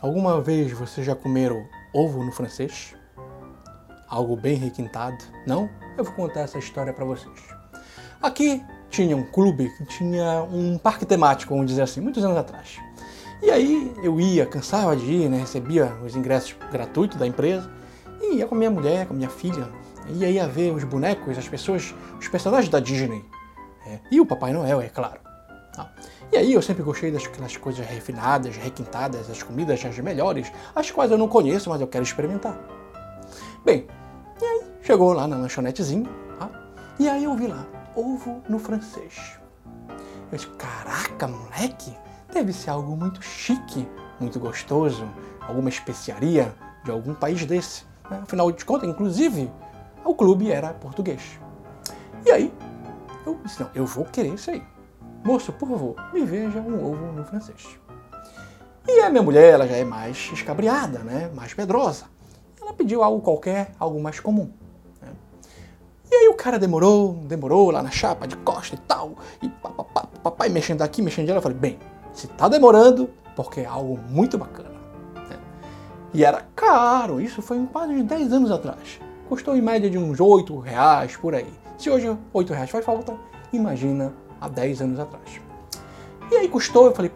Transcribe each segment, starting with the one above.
Alguma vez vocês já comeram ovo no francês? Algo bem requintado? Não? Eu vou contar essa história para vocês. Aqui tinha um clube que tinha um parque temático, vamos dizer assim, muitos anos atrás. E aí eu ia, cansava de ir, né? recebia os ingressos gratuitos da empresa, e ia com minha mulher, com minha filha, e ia ver os bonecos, as pessoas, os personagens da Disney. É, e o Papai Noel, é claro. E aí eu sempre gostei das coisas refinadas, requintadas, as comidas as melhores, as quais eu não conheço, mas eu quero experimentar. Bem, e aí chegou lá na lanchonetezinha, tá? e aí eu vi lá, ovo no francês. Eu disse, caraca, moleque, deve ser algo muito chique, muito gostoso, alguma especiaria de algum país desse. Né? Afinal de contas, inclusive, o clube era português. E aí, eu disse, não, eu vou querer isso aí. Moço, por favor, me veja um ovo no francês. E a minha mulher, ela já é mais escabriada, né? mais medrosa. Ela pediu algo qualquer, algo mais comum. Né? E aí o cara demorou, demorou lá na chapa de costa e tal, e papai mexendo aqui, mexendo ali. Eu falei, bem, se tá demorando, porque é algo muito bacana. Né? E era caro, isso foi quase uns 10 anos atrás. Custou em média de uns 8 reais por aí. Se hoje 8 reais faz falta, imagina há 10 anos atrás. E aí custou, eu falei,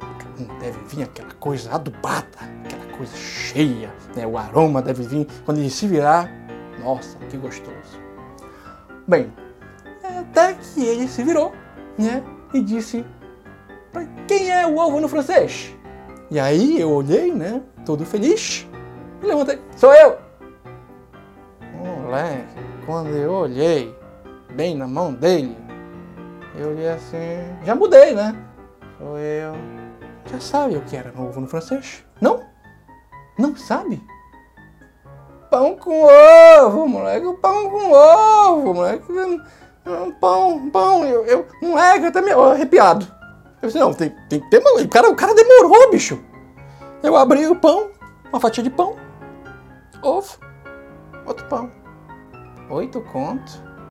deve vir aquela coisa adubada, aquela coisa cheia, né? o aroma deve vir, quando ele se virar, nossa, que gostoso. Bem, até que ele se virou, né, e disse, quem é o ovo no francês? E aí eu olhei, né, todo feliz, e levantei, sou eu! Moleque, quando eu olhei bem na mão dele, eu olhei assim, já mudei, né? Sou eu. Já sabe o que era novo no francês? Não? Não sabe? Pão com ovo, moleque. Pão com ovo, moleque. Pão, pão. Eu, eu, moleque, eu até me arrepiado. Eu disse, não, tem, tem que ter. O cara, o cara demorou, bicho. Eu abri o pão, uma fatia de pão, ovo, outro pão. Oito conto.